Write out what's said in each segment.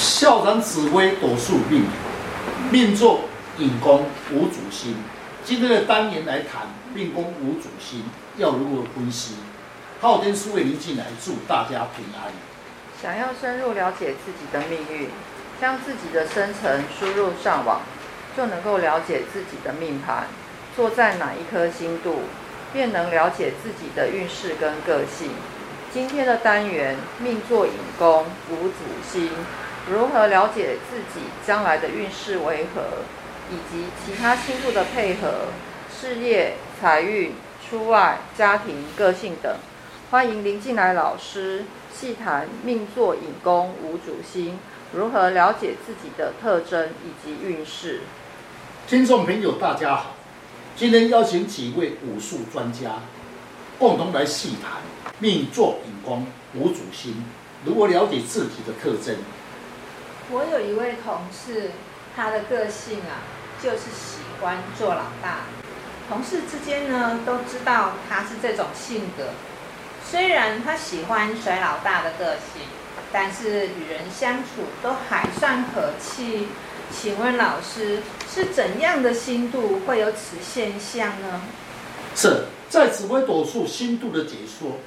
校长紫微斗数命，命坐寅宫无主星。今天的单元来谈命宫无主星要如何分析。昊天书院林进来祝大家平安。想要深入了解自己的命运，将自己的生辰输入上网，就能够了解自己的命盘，坐在哪一颗星度，便能了解自己的运势跟个性。今天的单元命坐寅宫无主星，如何了解自己将来的运势为何，以及其他星度的配合，事业、财运、出外、家庭、个性等。欢迎林进来老师细谈命座引宫无主星，如何了解自己的特征以及运势。听众朋友，大家好，今天邀请几位武术专家，共同来细谈命座引宫无主星，如何了解自己的特征。我有一位同事，他的个性啊，就是喜欢做老大。同事之间呢，都知道他是这种性格。虽然他喜欢甩老大的个性，但是与人相处都还算和气。请问老师，是怎样的星度会有此现象呢？是在紫微斗数星度的解说，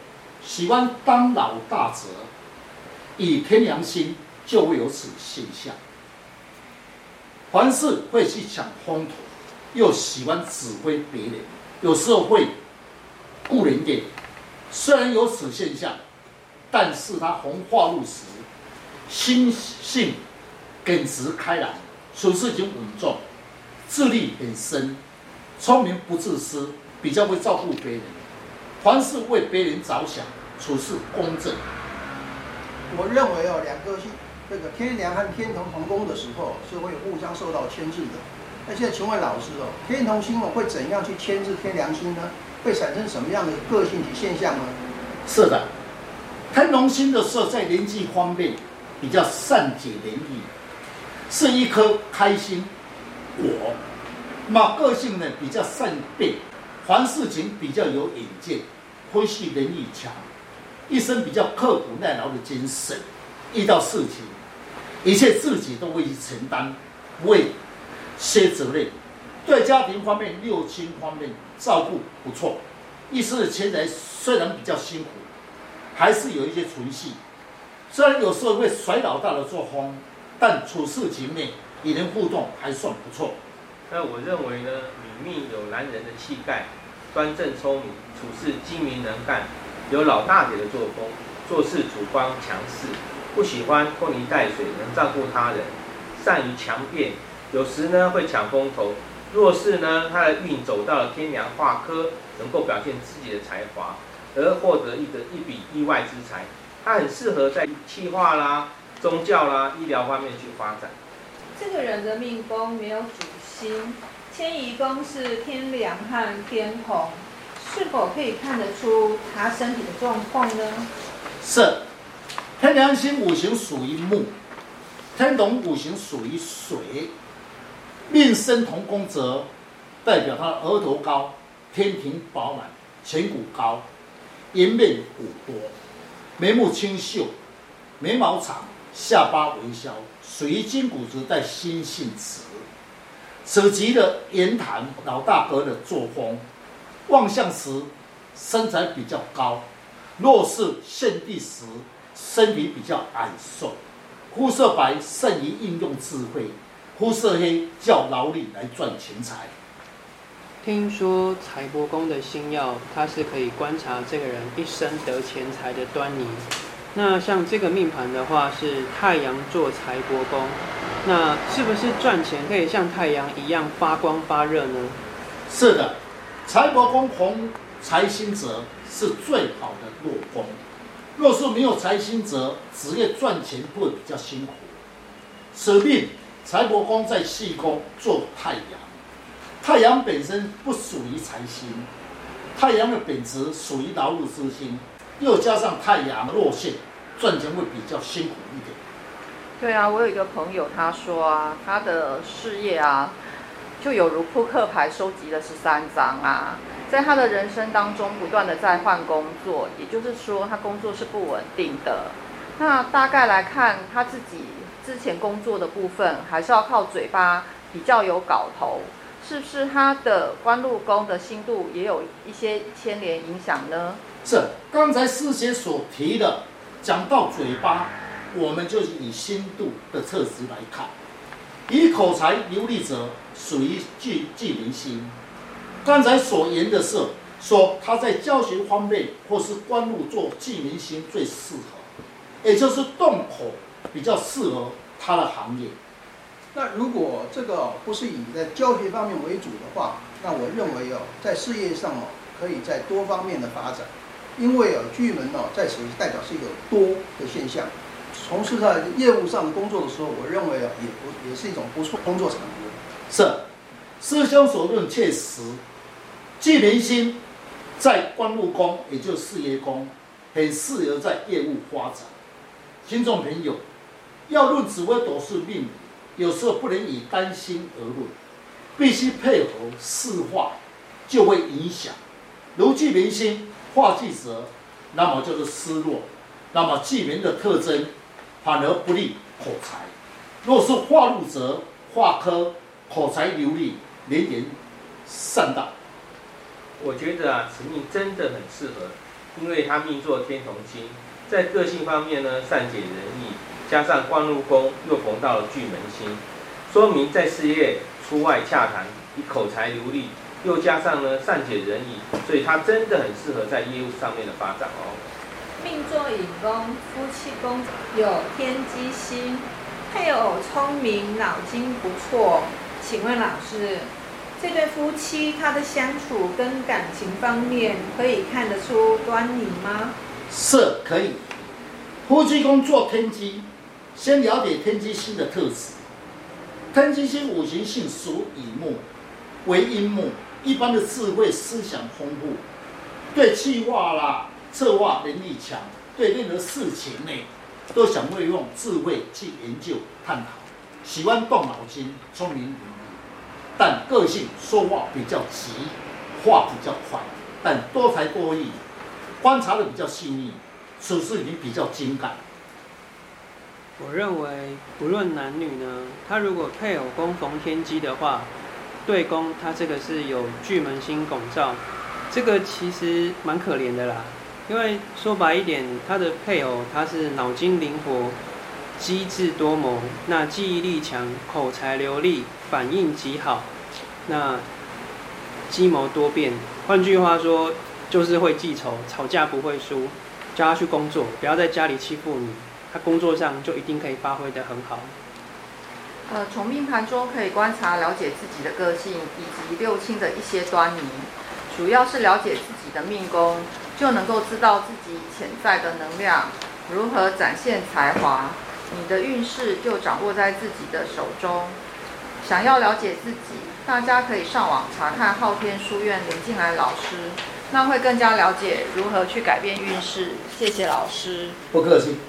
喜欢当老大者，以天梁星就会有此现象。凡事会去抢风头，又喜欢指挥别人，有时候会顾人点。虽然有此现象，但是他红化禄时，心性耿直开朗，处事情稳重，智力很深，聪明不自私，比较会照顾别人，凡事为别人着想，处事公正。我认为哦，两个性，这个天梁和天同同宫的时候，是会互相受到牵制的。那现在请问老师哦，天同星哦会怎样去牵制天梁星呢？会产生什么样的个性及现象呢？是的，天同星的时候在人际方面比较善解人意，是一颗开心果。那个性呢比较善变，凡事情比较有远见，分析能力强，一生比较刻苦耐劳的精神。遇到事情，一切自己都会去承担，不会卸责任。对家庭方面、六亲方面照顾不错，一生的钱财虽然比较辛苦，还是有一些存续。虽然有时候会甩老大的作风，但处事情面与人互动还算不错。那我认为呢，女命有男人的气概，端正聪明，处事精明能干，有老大姐的作风，做事主观强势，不喜欢拖泥带水，能照顾他人，善于强辩，有时呢会抢风头。若是呢，他的运走到了天梁化科，能够表现自己的才华，而获得一个一笔意外之财，他很适合在气化啦、宗教啦、医疗方面去发展。这个人的命宫没有主星，迁移宫是天梁和天同，是否可以看得出他身体的状况呢？是，天梁星五行属于木，天同五行属于水。命生同宫则，代表他额头高，天庭饱满，颧骨高，颜面骨多，眉目清秀，眉毛长，下巴微削，属于筋骨质带心性直。此吉的言谈老大哥的作风，望相时身材比较高，若是现地时身体比较矮瘦，肤色白，善于应用智慧。肤色黑，较劳力来赚钱财。听说财帛宫的星耀，它是可以观察这个人一生得钱财的端倪。那像这个命盘的话，是太阳坐财帛宫，那是不是赚钱可以像太阳一样发光发热呢？是的，财帛宫红财星者是最好的落宫。若是没有财星则，职业赚钱会比较辛苦。舍命。财帛宫在细宫做太阳，太阳本身不属于财星，太阳的本质属于劳碌之星，又加上太阳落陷，赚钱会比较辛苦一点。对啊，我有一个朋友，他说啊，他的事业啊，就有如扑克牌收集了十三张啊，在他的人生当中不断的在换工作，也就是说他工作是不稳定的。那大概来看，他自己之前工作的部分，还是要靠嘴巴比较有搞头，是不是他的官禄宫的星度也有一些牵连影响呢？是，刚才师姐所提的，讲到嘴巴，我们就以星度的特质来看，以口才流利者属于巨巨门星。刚才所言的是说他在教学方面或是官路做巨门星最适合。也就是动口比较适合他的行业。那如果这个不是以在教学方面为主的话，那我认为哦，在事业上哦，可以在多方面的发展，因为哦，巨门哦，在此代表是一个多的现象。从事在业务上工作的时候，我认为啊，也不也是一种不错工作场合。是，师兄所论确实，巨门星在官禄宫，也就是事业宫，很适合在业务发展。听众朋友，要论紫微斗数命，有时候不能以单星而论，必须配合四化，就会影响。如巨门星化忌者，那么就是失落，那么巨门的特征反而不利口才。若是化禄则化科，口才流利，连言善道。我觉得啊，此命真的很适合，因为他命作天同星。在个性方面呢，善解人意，加上官禄宫又逢到了巨门星，说明在事业出外洽谈，以口才流利，又加上呢善解人意，所以他真的很适合在业务上面的发展哦。命作引宫，夫妻宫有天机星，配偶聪明，脑筋不错。请问老师，这对夫妻他的相处跟感情方面可以看得出端倪吗？是可以，夫妻宫坐天机，先了解天机星的特质。天机星五行性属乙木，为阴木，一般的智慧思想丰富，对计划啦、策划能力强，对任何事情呢，都想会用智慧去研究探讨，喜欢动脑筋，聪明，但个性说话比较急，话比较快，但多才多艺。观察的比较细腻，处事也比较精干。我认为不论男女呢，他如果配偶宫逢天机的话，对宫他这个是有巨门星拱照，这个其实蛮可怜的啦。因为说白一点，他的配偶他是脑筋灵活、机智多谋，那记忆力强、口才流利、反应极好，那计谋多变。换句话说。就是会记仇，吵架不会输，叫他去工作，不要在家里欺负你，他工作上就一定可以发挥得很好。呃，从命盘中可以观察了解自己的个性以及六亲的一些端倪，主要是了解自己的命宫，就能够知道自己潜在的能量如何展现才华，你的运势就掌握在自己的手中。想要了解自己，大家可以上网查看昊天书院林静来老师。那会更加了解如何去改变运势。谢谢老师。不客气。